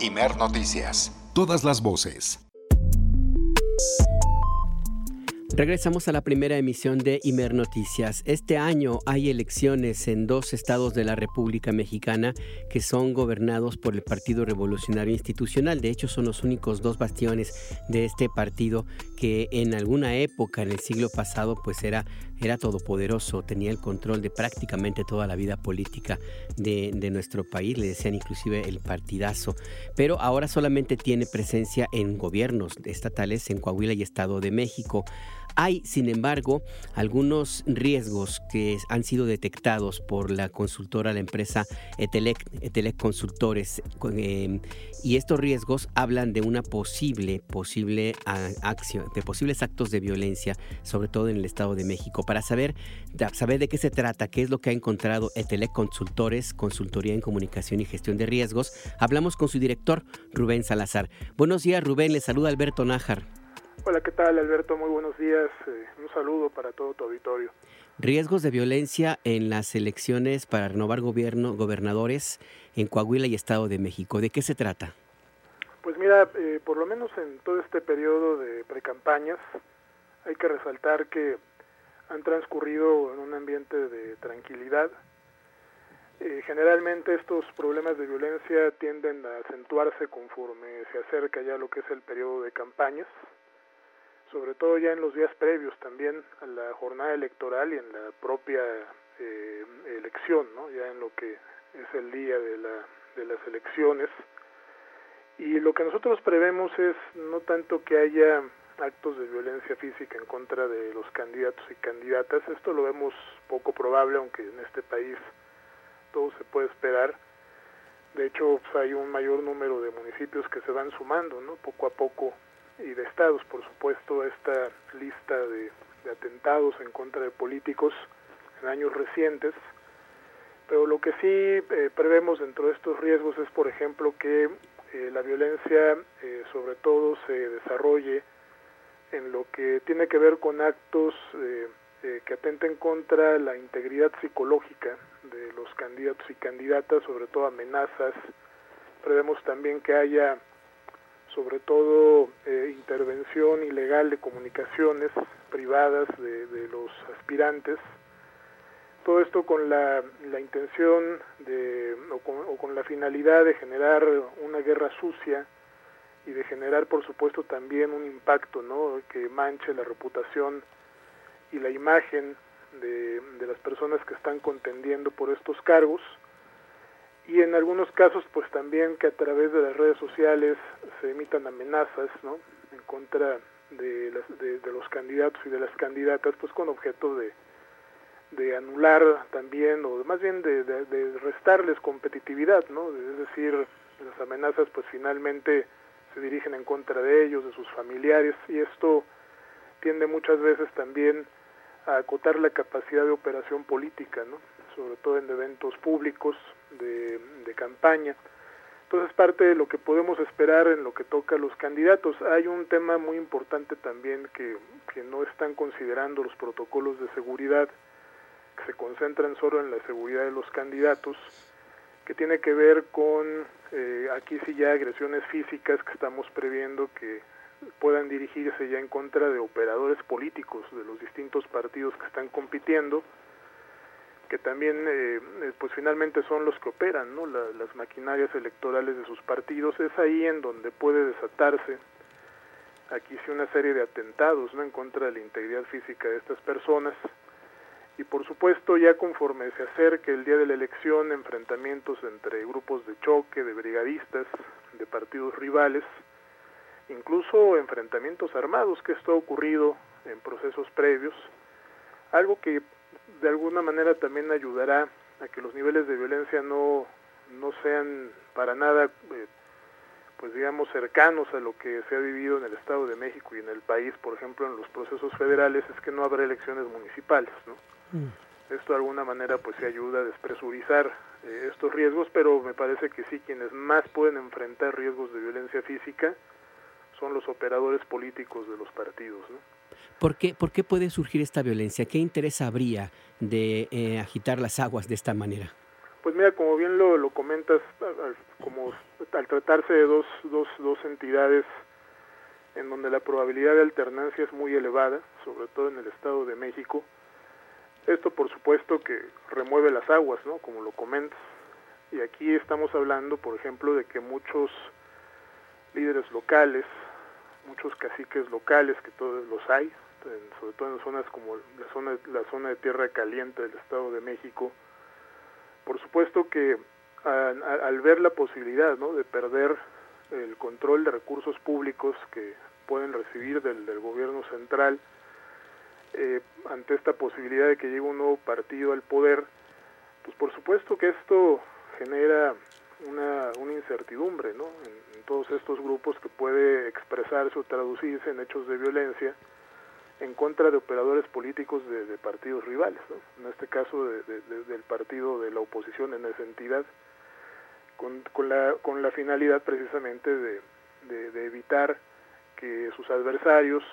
Imer Noticias. Todas las voces. Regresamos a la primera emisión de Imer Noticias. Este año hay elecciones en dos estados de la República Mexicana que son gobernados por el Partido Revolucionario Institucional. De hecho, son los únicos dos bastiones de este partido que en alguna época, en el siglo pasado, pues era, era todopoderoso, tenía el control de prácticamente toda la vida política de, nuestro país, le decían inclusive el partidazo. Pero ahora solamente tiene presencia en gobiernos estatales en Coahuila y Estado de México. Hay, sin embargo, algunos riesgos que han sido detectados por la consultora, la empresa Etelec, Consultores, eh, y estos riesgos hablan de una posible, posible acción, de posibles actos de violencia, sobre todo en el Estado de México. Para saber, saber de qué se trata, qué es lo que ha encontrado Etelec Consultores, Consultoría en Comunicación y Gestión de Riesgos, hablamos con su director, Rubén Salazar. Buenos días, Rubén, le saluda Alberto Nájar. Hola, ¿qué tal Alberto? Muy buenos días. Eh, un saludo para todo tu auditorio. Riesgos de violencia en las elecciones para renovar gobierno, gobernadores en Coahuila y Estado de México. ¿De qué se trata? Pues mira, eh, por lo menos en todo este periodo de precampañas, hay que resaltar que han transcurrido en un ambiente de tranquilidad. Eh, generalmente estos problemas de violencia tienden a acentuarse conforme se acerca ya lo que es el periodo de campañas sobre todo ya en los días previos también a la jornada electoral y en la propia eh, elección, ¿no? ya en lo que es el día de, la, de las elecciones. Y lo que nosotros prevemos es no tanto que haya actos de violencia física en contra de los candidatos y candidatas, esto lo vemos poco probable, aunque en este país todo se puede esperar. De hecho, pues, hay un mayor número de municipios que se van sumando, ¿no? Poco a poco y de estados, por supuesto, esta lista de, atentados en contra de políticos en años recientes. Pero lo que sí eh, prevemos dentro de estos riesgos es, por ejemplo, que eh, la violencia eh, sobre todo se desarrolle en lo que tiene que ver con actos que atenten contra la integridad psicológica de los candidatos y candidatas, sobre todo amenazas. Prevemos también que haya sobre todo eh, intervención ilegal de comunicaciones privadas de, los aspirantes. Todo esto con la, intención de, o con, la finalidad de generar una guerra sucia y de generar, por supuesto, también un impacto ¿no? que manche la reputación y la imagen de, de las personas que están contendiendo por estos cargos y en algunos casos pues también que a través de las redes sociales se emitan amenazas ¿no? en contra de, de, los candidatos y de las candidatas pues con objeto de, de anular también o más bien de, de, restarles competitividad no es decir las amenazas pues finalmente se dirigen en contra de ellos de sus familiares y esto tiende muchas veces también a acotar la capacidad de operación política no sobre todo en eventos públicos de, campaña. Entonces, parte de lo que podemos esperar en lo que toca a los candidatos. Hay un tema muy importante también que, que no están considerando los protocolos de seguridad, que se concentran solo en la seguridad de los candidatos, que tiene que ver con, eh, aquí sí ya agresiones físicas que estamos previendo que puedan dirigirse ya en contra de operadores políticos de los distintos partidos que están compitiendo, que también eh, eh, pues finalmente son los que operan ¿no? las maquinarias electorales de sus partidos es ahí en donde puede desatarse aquí sí una serie de atentados ¿no? en contra de la integridad física de estas personas y por supuesto ya conforme se acerque el día de la elección enfrentamientos entre grupos de choque de brigadistas de partidos rivales incluso enfrentamientos armados que esto ha ocurrido en procesos previos algo que de alguna manera también ayudará a que los niveles de violencia no, no sean para nada, eh, pues digamos, cercanos a lo que se ha vivido en el Estado de México y en el país, por ejemplo, en los procesos federales, es que no habrá elecciones municipales, ¿no? Mm. Esto de alguna manera pues se ayuda a despresurizar eh, estos riesgos, pero me parece que sí, quienes más pueden enfrentar riesgos de violencia física son los operadores políticos de los partidos, ¿no? ¿Por qué, ¿Por qué puede surgir esta violencia? ¿Qué interés habría de eh, agitar las aguas de esta manera? Pues mira, como bien lo, lo comentas, como al tratarse de dos, dos, dos entidades en donde la probabilidad de alternancia es muy elevada, sobre todo en el Estado de México, esto por supuesto que remueve las aguas, ¿no? Como lo comentas. Y aquí estamos hablando, por ejemplo, de que muchos líderes locales, muchos caciques locales, que todos los hay, sobre todo en zonas como la zona, la zona de tierra caliente del Estado de México, por supuesto que al ver la posibilidad ¿no? de perder el control de recursos públicos que pueden recibir del, del gobierno central, eh, ante esta posibilidad de que llegue un nuevo partido al poder, pues por supuesto que esto genera una, una incertidumbre ¿no? en, todos estos grupos que puede expresarse o traducirse en hechos de violencia en contra de operadores políticos de, partidos rivales, ¿no? en este caso del partido de la oposición en esa entidad, con, con, la, con la finalidad precisamente de, de evitar que sus adversarios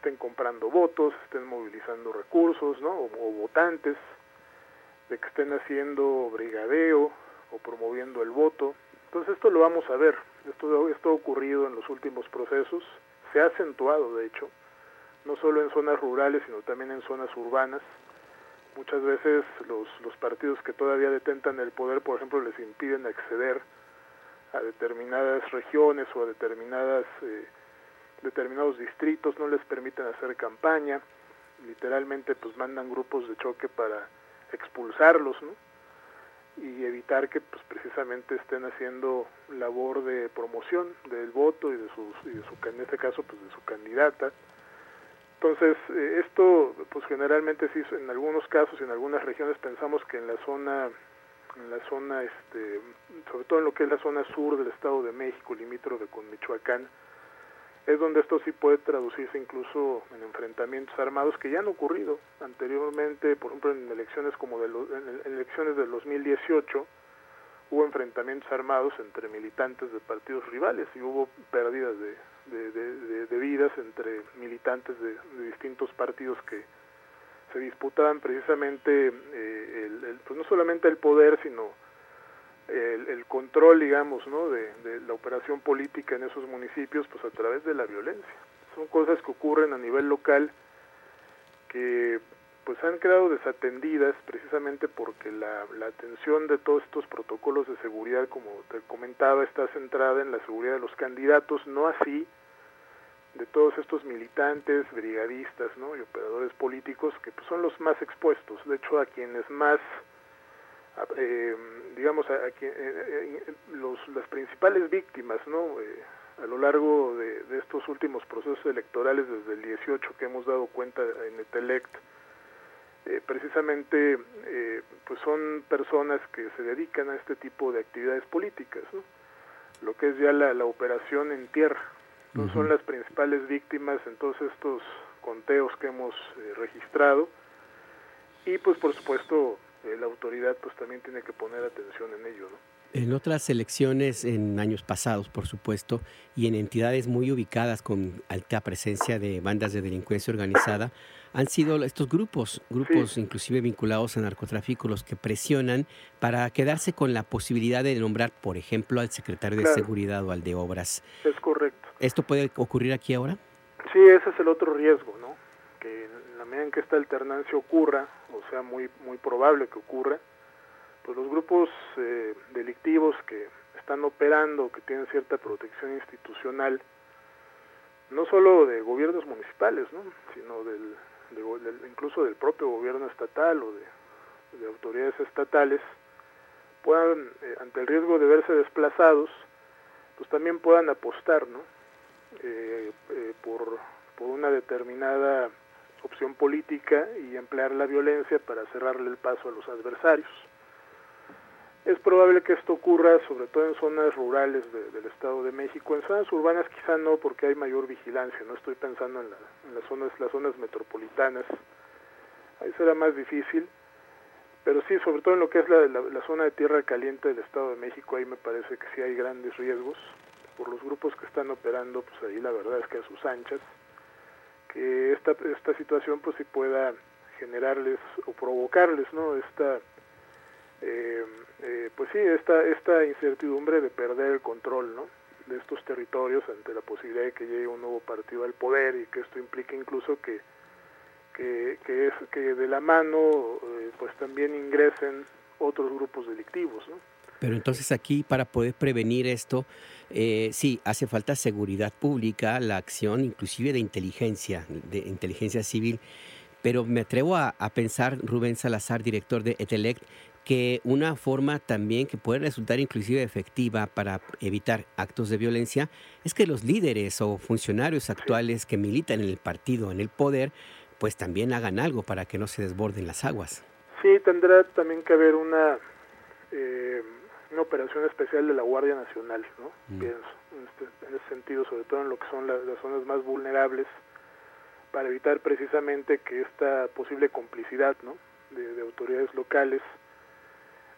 estén comprando votos, estén movilizando recursos, ¿no? O, votantes, de que estén haciendo brigadeo o promoviendo el voto. Entonces esto lo vamos a ver. Esto, esto ha ocurrido en los últimos procesos, se ha acentuado de hecho, no solo en zonas rurales, sino también en zonas urbanas. Muchas veces los, los partidos que todavía detentan el poder, por ejemplo, les impiden acceder a determinadas regiones o a determinadas eh, determinados distritos no les permiten hacer campaña, literalmente pues mandan grupos de choque para expulsarlos, ¿no? Y evitar que pues precisamente estén haciendo labor de promoción del voto y de su, y de su en este caso pues de su candidata. Entonces eh, esto pues generalmente sí en algunos casos y en algunas regiones pensamos que en la zona en la zona este sobre todo en lo que es la zona sur del estado de México limítrofe con Michoacán es donde esto sí puede traducirse incluso en enfrentamientos armados que ya han ocurrido anteriormente, por ejemplo en elecciones como de en elecciones del 2018 hubo enfrentamientos armados entre militantes de partidos rivales y hubo pérdidas de, de, vidas entre militantes de, distintos partidos que se disputaban precisamente eh, el, pues no solamente el poder sino el, control, digamos, ¿no? De, la operación política en esos municipios, pues a través de la violencia. Son cosas que ocurren a nivel local que pues han quedado desatendidas precisamente porque la, la atención de todos estos protocolos de seguridad, como te comentaba, está centrada en la seguridad de los candidatos, no así de todos estos militantes, brigadistas ¿no? y operadores políticos que pues, son los más expuestos, de hecho a quienes más eh, digamos, a, eh, eh, los, las principales víctimas, ¿no? Eh, a lo largo de, estos últimos procesos electorales desde el 18 que hemos dado cuenta en Etelect, precisamente pues son personas que se dedican a este tipo de actividades políticas, ¿no? lo que es ya la, la operación en tierra. Son las principales víctimas en todos estos conteos que hemos registrado y pues por supuesto eh, la autoridad pues también tiene que poner atención en ello. ¿no? En otras elecciones, en años pasados, por supuesto, y en entidades muy ubicadas con alta presencia de bandas de delincuencia organizada, han sido estos grupos, grupos inclusive vinculados a narcotráfico, los que presionan para quedarse con la posibilidad de nombrar, por ejemplo, al secretario de Seguridad o al de Obras. Es correcto. ¿Esto puede ocurrir aquí ahora? Sí, ese es el otro riesgo, ¿no? Que en la medida en que esta alternancia ocurra, o sea muy, muy probable que ocurra, pues los grupos eh, delictivos que están operando, que tienen cierta protección institucional, no solo de gobiernos municipales, ¿no? sino del, incluso del propio gobierno estatal o de, autoridades estatales, puedan, eh, ante el riesgo de verse desplazados, pues también puedan apostar ¿no? Eh, por, por una determinada opción política y emplear la violencia para cerrarle el paso a los adversarios. Es probable que esto ocurra sobre todo en zonas rurales del Estado de México, en zonas urbanas quizá no porque hay mayor vigilancia, no estoy pensando en, las, zonas, las zonas metropolitanas, ahí será más difícil, pero sí, sobre todo en lo que es la, la, zona de tierra caliente del Estado de México, ahí me parece que sí hay grandes riesgos. Por los grupos que están operando, pues ahí la verdad es que a sus anchas, que esta, esta situación pues sí pueda generarles o provocarles no esta eh, eh, pues sí, esta, esta incertidumbre de perder el control ¿no? de estos territorios ante la posibilidad de que llegue un nuevo partido al poder y que esto implique incluso que, que, que, es, que de la mano eh, pues también ingresen otros grupos delictivos. ¿no? Pero entonces aquí para poder prevenir esto, eh, sí, hace falta seguridad pública, la acción inclusive de inteligencia, de inteligencia civil. Pero me atrevo a, a pensar, Rubén Salazar, director de Etelect, que una forma también que puede resultar inclusive efectiva para evitar actos de violencia es que los líderes o funcionarios actuales que militan en el partido, en el poder, pues también hagan algo para que no se desborden las aguas. Sí, tendrá también que haber una, eh, una operación especial de la Guardia Nacional, ¿no? Mm. Pienso, en, este, en ese sentido, sobre todo en lo que son las, las zonas más vulnerables, para evitar precisamente que esta posible complicidad, ¿no? De, de autoridades locales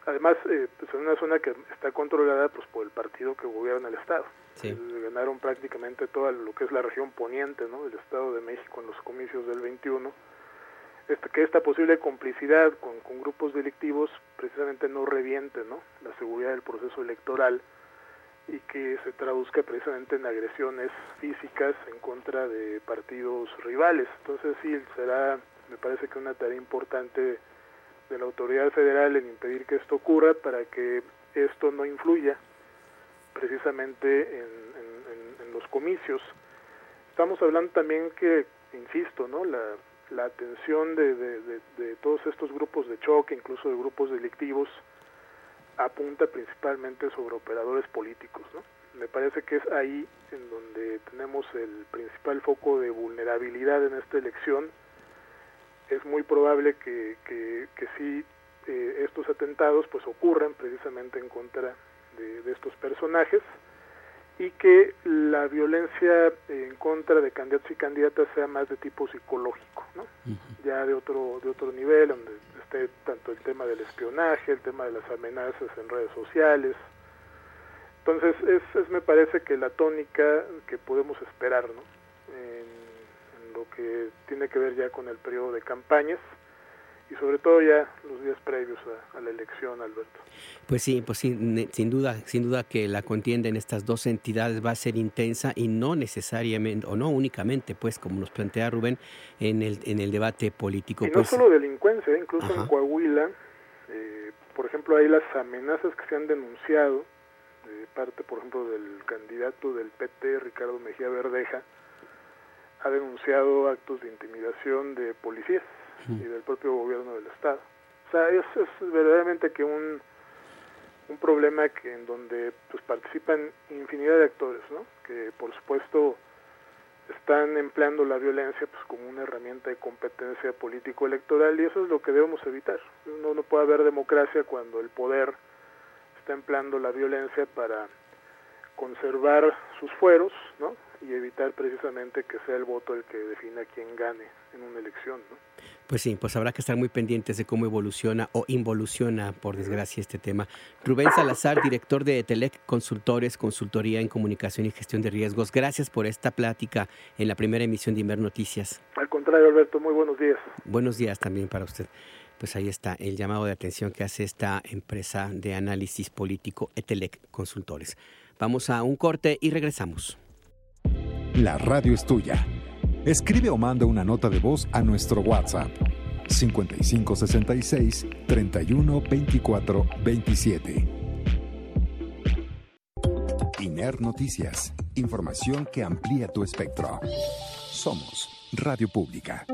Además, eh, pues en una zona que está controlada pues por el partido que gobierna el Estado. Sí. Eh, ganaron prácticamente toda lo que es la región poniente ¿no? del Estado de México en los comicios del 21. Que esta posible complicidad con, grupos delictivos precisamente no reviente ¿no? la seguridad del proceso electoral y que se traduzca precisamente en agresiones físicas en contra de partidos rivales. Entonces sí, será, me parece que una tarea importante de la autoridad federal en impedir que esto ocurra para que esto no influya precisamente en, en, en los comicios. Estamos hablando también que, insisto, ¿no? la, la atención de, de, todos estos grupos de choque, incluso de grupos delictivos, apunta principalmente sobre operadores políticos. ¿no? Me parece que es ahí en donde tenemos el principal foco de vulnerabilidad en esta elección es muy probable que, que, que sí eh, estos atentados pues ocurran precisamente en contra de, estos personajes y que la violencia en contra de candidatos y candidatas sea más de tipo psicológico, ¿no? Uh -huh. ya de otro de otro nivel donde esté tanto el tema del espionaje, el tema de las amenazas en redes sociales. Entonces es, es me parece que la tónica que podemos esperar, ¿no? En, lo que tiene que ver ya con el periodo de campañas y sobre todo ya los días previos a, a, la elección, Alberto. Pues sí, pues sí, sin duda, sin duda que la contienda en estas dos entidades va a ser intensa y no necesariamente o no únicamente, pues como nos plantea Rubén en el en el debate político. Y no pues, solo delincuencia, incluso ajá. en Coahuila, eh, por ejemplo, hay las amenazas que se han denunciado de parte, por ejemplo, del candidato del PT, Ricardo Mejía Verdeja, ha denunciado actos de intimidación de policías y del propio gobierno del estado. O sea, es, es verdaderamente que un, un problema que en donde pues participan infinidad de actores, ¿no? Que por supuesto están empleando la violencia pues como una herramienta de competencia político electoral y eso es lo que debemos evitar. No, no puede haber democracia cuando el poder está empleando la violencia para conservar sus fueros, ¿no? y evitar precisamente que sea el voto el que defina quién gane en una elección. ¿no? Pues sí, pues habrá que estar muy pendientes de cómo evoluciona o involuciona, por desgracia, este tema. Rubén Salazar, director de Etelec Consultores, Consultoría en Comunicación y Gestión de Riesgos. Gracias por esta plática en la primera emisión de Inver Noticias. Al contrario, Alberto, muy buenos días. Buenos días también para usted. Pues ahí está el llamado de atención que hace esta empresa de análisis político Etelec Consultores. Vamos a un corte y regresamos. La radio es tuya. Escribe o manda una nota de voz a nuestro WhatsApp 5566 31 24 27. INER Noticias. Información que amplía tu espectro. Somos Radio Pública.